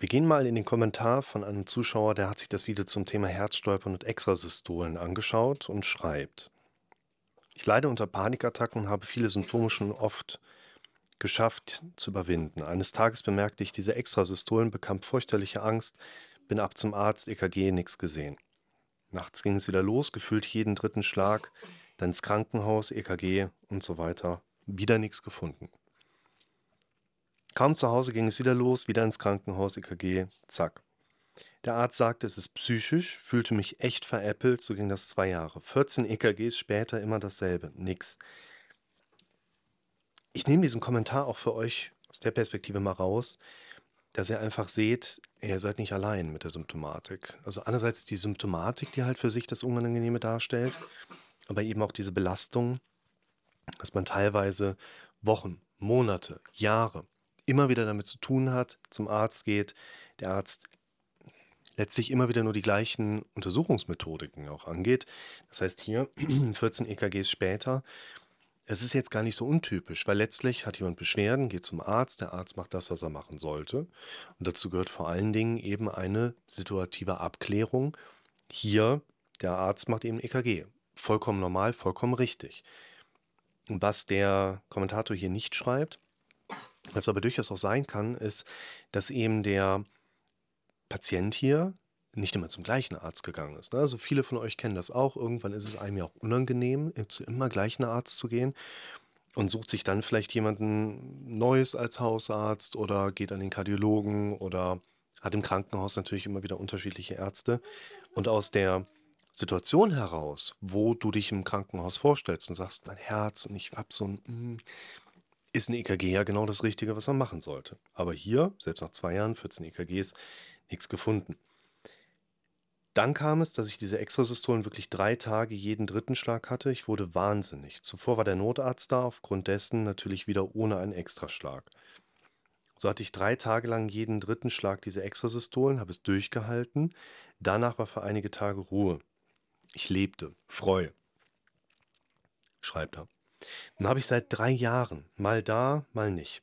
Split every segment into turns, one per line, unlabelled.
Wir gehen mal in den Kommentar von einem Zuschauer, der hat sich das Video zum Thema Herzstolpern und Extrasystolen angeschaut und schreibt: Ich leide unter Panikattacken und habe viele Symptome schon oft geschafft zu überwinden. Eines Tages bemerkte ich diese Extrasystolen, bekam fürchterliche Angst, bin ab zum Arzt, EKG, nichts gesehen. Nachts ging es wieder los, gefühlt jeden dritten Schlag, dann ins Krankenhaus, EKG und so weiter. Wieder nichts gefunden. Kaum zu Hause ging es wieder los, wieder ins Krankenhaus, EKG, zack. Der Arzt sagte, es ist psychisch, fühlte mich echt veräppelt, so ging das zwei Jahre. 14 EKGs später immer dasselbe, nix. Ich nehme diesen Kommentar auch für euch aus der Perspektive mal raus, dass ihr einfach seht, ihr seid nicht allein mit der Symptomatik. Also einerseits die Symptomatik, die halt für sich das Unangenehme darstellt, aber eben auch diese Belastung, dass man teilweise Wochen, Monate, Jahre immer wieder damit zu tun hat, zum Arzt geht, der Arzt letztlich immer wieder nur die gleichen Untersuchungsmethodiken auch angeht. Das heißt hier 14 EKGs später, es ist jetzt gar nicht so untypisch, weil letztlich hat jemand Beschwerden, geht zum Arzt, der Arzt macht das, was er machen sollte. Und dazu gehört vor allen Dingen eben eine situative Abklärung. Hier, der Arzt macht eben EKG. Vollkommen normal, vollkommen richtig. Was der Kommentator hier nicht schreibt, was aber durchaus auch sein kann, ist, dass eben der Patient hier nicht immer zum gleichen Arzt gegangen ist. Ne? Also viele von euch kennen das auch. Irgendwann ist es einem ja auch unangenehm, zu immer gleichen Arzt zu gehen und sucht sich dann vielleicht jemanden Neues als Hausarzt oder geht an den Kardiologen oder hat im Krankenhaus natürlich immer wieder unterschiedliche Ärzte. Und aus der Situation heraus, wo du dich im Krankenhaus vorstellst und sagst, mein Herz und ich habe so ein, hm, ist ein EKG ja genau das Richtige, was man machen sollte. Aber hier, selbst nach zwei Jahren, 14 EKGs, nichts gefunden. Dann kam es, dass ich diese Extrasystolen wirklich drei Tage jeden dritten Schlag hatte. Ich wurde wahnsinnig. Zuvor war der Notarzt da, aufgrund dessen natürlich wieder ohne einen Extraschlag. So hatte ich drei Tage lang jeden dritten Schlag diese Extrasystolen, habe es durchgehalten. Danach war für einige Tage Ruhe. Ich lebte, Freude. Schreibt er. Dann habe ich seit drei Jahren, mal da, mal nicht.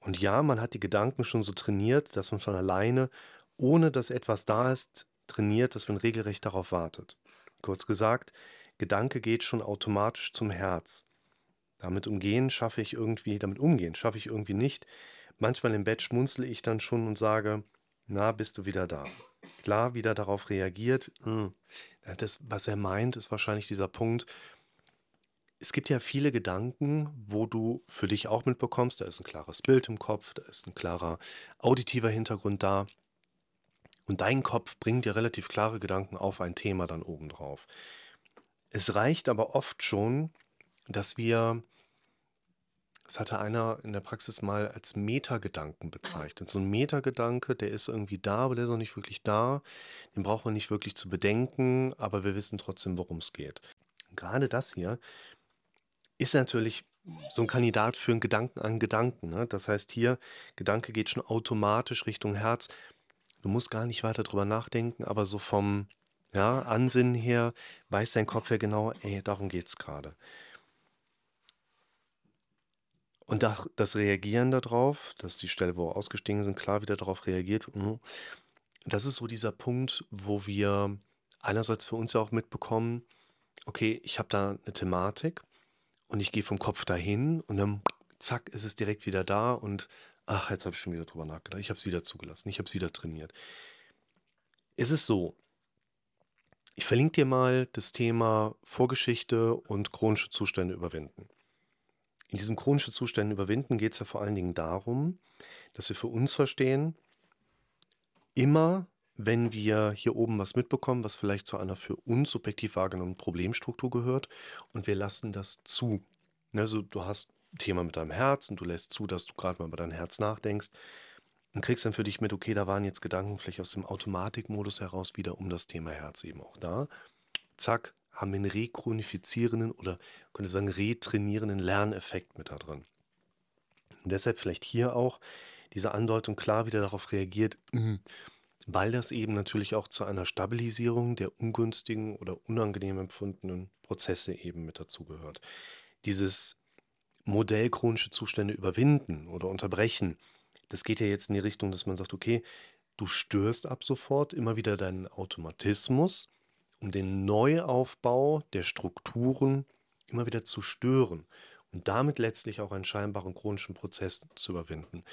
Und ja, man hat die Gedanken schon so trainiert, dass man von alleine, ohne dass etwas da ist, trainiert, dass man regelrecht darauf wartet. Kurz gesagt, Gedanke geht schon automatisch zum Herz. Damit umgehen schaffe ich irgendwie, damit umgehen schaffe ich irgendwie nicht. Manchmal im Bett schmunzle ich dann schon und sage, na, bist du wieder da? Klar, wieder darauf reagiert. Hm. Das, was er meint, ist wahrscheinlich dieser Punkt, es gibt ja viele Gedanken, wo du für dich auch mitbekommst, da ist ein klares Bild im Kopf, da ist ein klarer auditiver Hintergrund da. Und dein Kopf bringt dir relativ klare Gedanken auf ein Thema dann obendrauf. Es reicht aber oft schon, dass wir, das hatte einer in der Praxis mal als Metagedanken bezeichnet. So ein Metagedanke, der ist irgendwie da, aber der ist noch nicht wirklich da. Den braucht man nicht wirklich zu bedenken, aber wir wissen trotzdem, worum es geht. Gerade das hier ist natürlich so ein Kandidat für einen Gedanken an Gedanken, ne? Das heißt hier, Gedanke geht schon automatisch Richtung Herz. Du musst gar nicht weiter drüber nachdenken, aber so vom, ja, Ansinnen her weiß dein Kopf ja genau: „Ey, darum geht's gerade. Und da das Reagieren darauf, dass die Stelle, wo wir ausgestiegen sind, klar wieder darauf reagiert, mhm, das ist so dieser Punkt, wo wir einerseits für uns ja auch mitbekommen: „Okay, ich habe da eine Thematik und ich gehe vom Kopf dahin und dann zack, ist es direkt wieder da und ach, jetzt habe ich schon wieder drüber nachgedacht. Ich habe es wieder zugelassen, ich habe es wieder trainiert. Es ist so, ich verlinke dir mal das Thema Vorgeschichte und chronische Zustände überwinden. In diesem chronische Zustände überwinden geht es ja vor allen Dingen darum, dass wir für uns verstehen, immer wenn wir hier oben was mitbekommen, was vielleicht zu einer für uns subjektiv wahrgenommenen Problemstruktur gehört und wir lassen das zu. Also du hast ein Thema mit deinem Herz und du lässt zu, dass du gerade mal über dein Herz nachdenkst und kriegst dann für dich mit, okay, da waren jetzt Gedanken vielleicht aus dem Automatikmodus heraus wieder um das Thema Herz eben auch da. Zack, haben wir einen rechronifizierenden oder könnte sagen retrainierenden Lerneffekt mit da drin. Und deshalb vielleicht hier auch diese Andeutung klar wieder darauf reagiert, weil das eben natürlich auch zu einer Stabilisierung der ungünstigen oder unangenehm empfundenen Prozesse eben mit dazugehört. Dieses Modell chronische Zustände überwinden oder unterbrechen, das geht ja jetzt in die Richtung, dass man sagt, okay, du störst ab sofort immer wieder deinen Automatismus, um den Neuaufbau der Strukturen immer wieder zu stören und damit letztlich auch einen scheinbaren chronischen Prozess zu überwinden.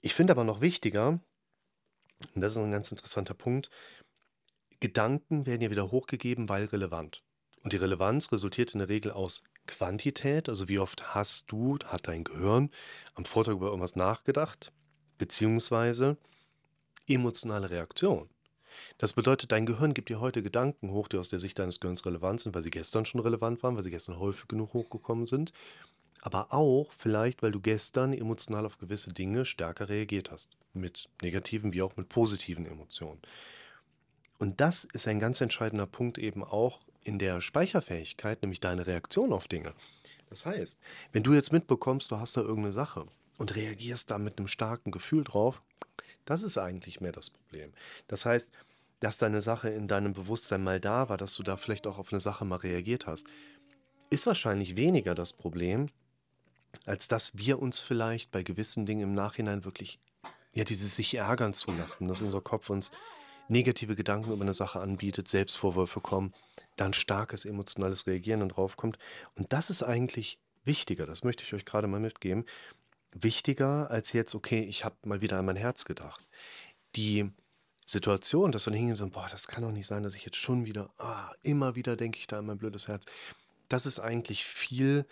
Ich finde aber noch wichtiger, und das ist ein ganz interessanter Punkt, Gedanken werden ja wieder hochgegeben, weil relevant. Und die Relevanz resultiert in der Regel aus Quantität, also wie oft hast du, hat dein Gehirn am Vortag über irgendwas nachgedacht, beziehungsweise emotionale Reaktion. Das bedeutet, dein Gehirn gibt dir heute Gedanken hoch, die aus der Sicht deines Gehirns relevant sind, weil sie gestern schon relevant waren, weil sie gestern häufig genug hochgekommen sind, aber auch vielleicht, weil du gestern emotional auf gewisse Dinge stärker reagiert hast, mit negativen wie auch mit positiven Emotionen. Und das ist ein ganz entscheidender Punkt eben auch in der Speicherfähigkeit, nämlich deine Reaktion auf Dinge. Das heißt, wenn du jetzt mitbekommst, du hast da irgendeine Sache und reagierst da mit einem starken Gefühl drauf, das ist eigentlich mehr das Problem. Das heißt, dass deine Sache in deinem Bewusstsein mal da war, dass du da vielleicht auch auf eine Sache mal reagiert hast, ist wahrscheinlich weniger das Problem, als dass wir uns vielleicht bei gewissen Dingen im Nachhinein wirklich, ja, dieses sich ärgern zulassen, dass unser Kopf uns negative Gedanken über eine Sache anbietet, Selbstvorwürfe kommen, dann starkes emotionales Reagieren dann drauf kommt. Und das ist eigentlich wichtiger, das möchte ich euch gerade mal mitgeben, wichtiger als jetzt, okay, ich habe mal wieder an mein Herz gedacht. Die Situation, dass wir hingehen und sagen, boah, das kann doch nicht sein, dass ich jetzt schon wieder, ah, immer wieder denke ich da an mein blödes Herz. Das ist eigentlich viel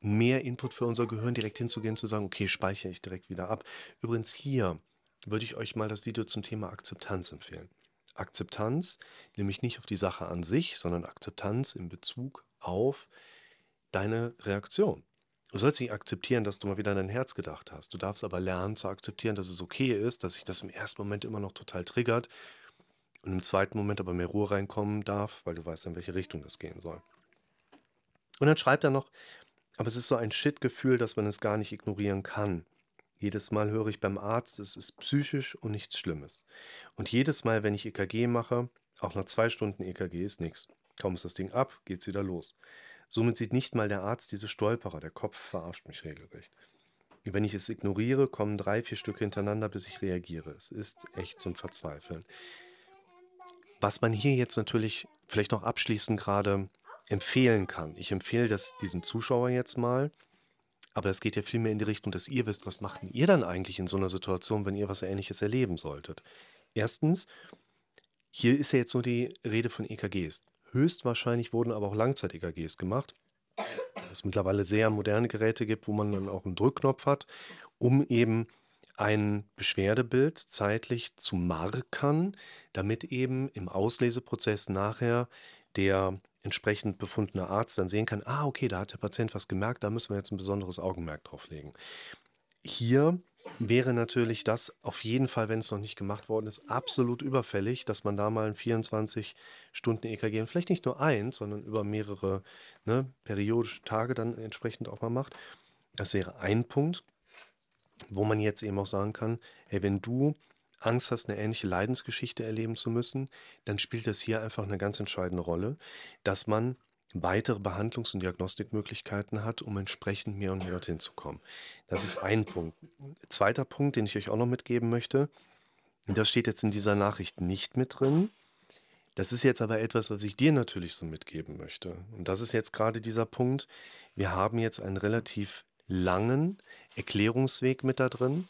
mehr Input für unser Gehirn, direkt hinzugehen, zu sagen, okay, speichere ich direkt wieder ab. Übrigens hier würde ich euch mal das Video zum Thema Akzeptanz empfehlen. Akzeptanz, nämlich nicht auf die Sache an sich, sondern Akzeptanz in Bezug auf deine Reaktion. Du sollst nicht akzeptieren, dass du mal wieder an dein Herz gedacht hast. Du darfst aber lernen zu akzeptieren, dass es okay ist, dass sich das im ersten Moment immer noch total triggert und im zweiten Moment aber mehr Ruhe reinkommen darf, weil du weißt, in welche Richtung das gehen soll. Und dann schreibt er noch, aber es ist so ein Shit-Gefühl, dass man es gar nicht ignorieren kann. Jedes Mal höre ich beim Arzt, es ist psychisch und nichts Schlimmes. Und jedes Mal, wenn ich EKG mache, auch nach zwei Stunden EKG ist nichts. Kaum ist das Ding ab, geht's wieder los. Somit sieht nicht mal der Arzt diese Stolperer, der Kopf verarscht mich regelrecht. Wenn ich es ignoriere, kommen drei, vier Stücke hintereinander, bis ich reagiere. Es ist echt zum Verzweifeln. Was man hier jetzt natürlich vielleicht noch abschließend gerade empfehlen kann. Ich empfehle das diesem Zuschauer jetzt mal, aber es geht ja vielmehr in die Richtung, dass ihr wisst, was macht ihr dann eigentlich in so einer Situation, wenn ihr was Ähnliches erleben solltet. Erstens, hier ist ja jetzt nur die Rede von EKGs. Höchstwahrscheinlich wurden aber auch Langzeit-EKGs gemacht. Es mittlerweile sehr moderne Geräte gibt, wo man dann auch einen Drückknopf hat, um eben ein Beschwerdebild zeitlich zu markern, damit eben im Ausleseprozess nachher der entsprechend befundene Arzt dann sehen kann, ah, okay, da hat der Patient was gemerkt, da müssen wir jetzt ein besonderes Augenmerk drauf legen. Hier wäre natürlich das auf jeden Fall, wenn es noch nicht gemacht worden ist, absolut überfällig, dass man da mal ein 24 Stunden EKG und vielleicht nicht nur eins, sondern über mehrere ne, periodische Tage dann entsprechend auch mal macht. Das wäre ein Punkt, wo man jetzt eben auch sagen kann, hey, wenn du Angst hast, eine ähnliche Leidensgeschichte erleben zu müssen, dann spielt das hier einfach eine ganz entscheidende Rolle, dass man weitere Behandlungs- und Diagnostikmöglichkeiten hat, um entsprechend mehr und mehr dorthin zu kommen. Das ist ein Punkt. Zweiter Punkt, den ich euch auch noch mitgeben möchte, das steht jetzt in dieser Nachricht nicht mit drin. Das ist jetzt aber etwas, was ich dir natürlich so mitgeben möchte. Und das ist jetzt gerade dieser Punkt. Wir haben jetzt einen relativ langen Erklärungsweg mit da drin.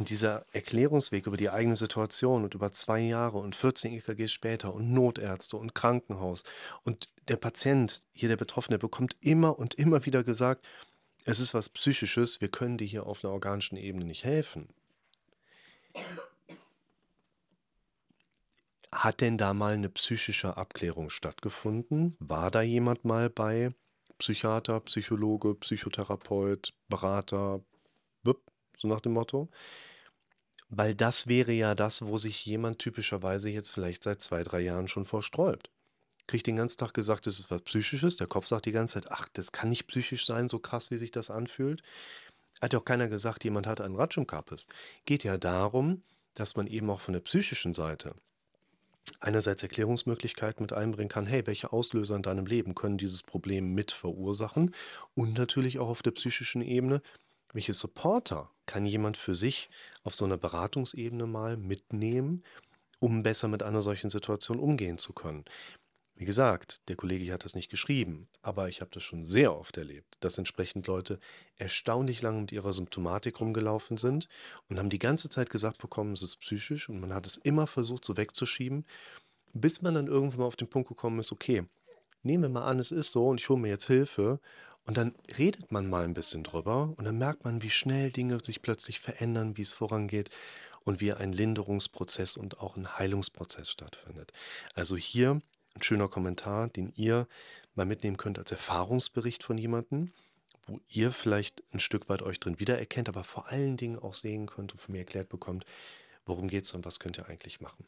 Und dieser Erklärungsweg über die eigene Situation und über zwei Jahre und 14 EKGs später und Notärzte und Krankenhaus und der Patient, hier der Betroffene, bekommt immer und immer wieder gesagt, es ist was Psychisches, wir können dir hier auf einer organischen Ebene nicht helfen. Hat denn da mal eine psychische Abklärung stattgefunden? War da jemand mal bei Psychiater, Psychologe, Psychotherapeut, Berater, so nach dem Motto? Weil das wäre ja das, wo sich jemand typischerweise jetzt vielleicht seit zwei, drei Jahren schon vorsträubt. Kriegt den ganzen Tag gesagt, das ist was Psychisches. Der Kopf sagt die ganze Zeit, ach, das kann nicht psychisch sein, so krass, wie sich das anfühlt. Hat ja auch keiner gesagt, jemand hat einen Ratsch im Kappes. Geht ja darum, dass man eben auch von der psychischen Seite einerseits Erklärungsmöglichkeiten mit einbringen kann, hey, welche Auslöser in deinem Leben können dieses Problem mit verursachen und natürlich auch auf der psychischen Ebene, welche Supporter kann jemand für sich auf so 'ner Beratungsebene mal mitnehmen, um besser mit einer solchen Situation umgehen zu können? Wie gesagt, der Kollege hat das nicht geschrieben, aber ich habe das schon sehr oft erlebt, dass entsprechend Leute erstaunlich lange mit ihrer Symptomatik rumgelaufen sind und haben die ganze Zeit gesagt bekommen, es ist psychisch und man hat es immer versucht, so wegzuschieben, bis man dann irgendwann mal auf den Punkt gekommen ist: „Okay, nehmen wir mal an, es ist so und ich hole mir jetzt Hilfe.“ Und dann redet man mal 'n bisschen drüber und dann merkt man, wie schnell Dinge sich plötzlich verändern, wie es vorangeht und wie ein Linderungsprozess und auch 'n Heilungsprozess stattfindet. Also, hier 'n schöner Kommentar, den ihr mal mitnehmen könnt als Erfahrungsbericht von jemandem, wo ihr vielleicht 'n Stück weit euch drin wiedererkennt, aber vor allen Dingen auch sehen könnt und von mir erklärt bekommt, worum geht's und was könnt ihr eigentlich machen.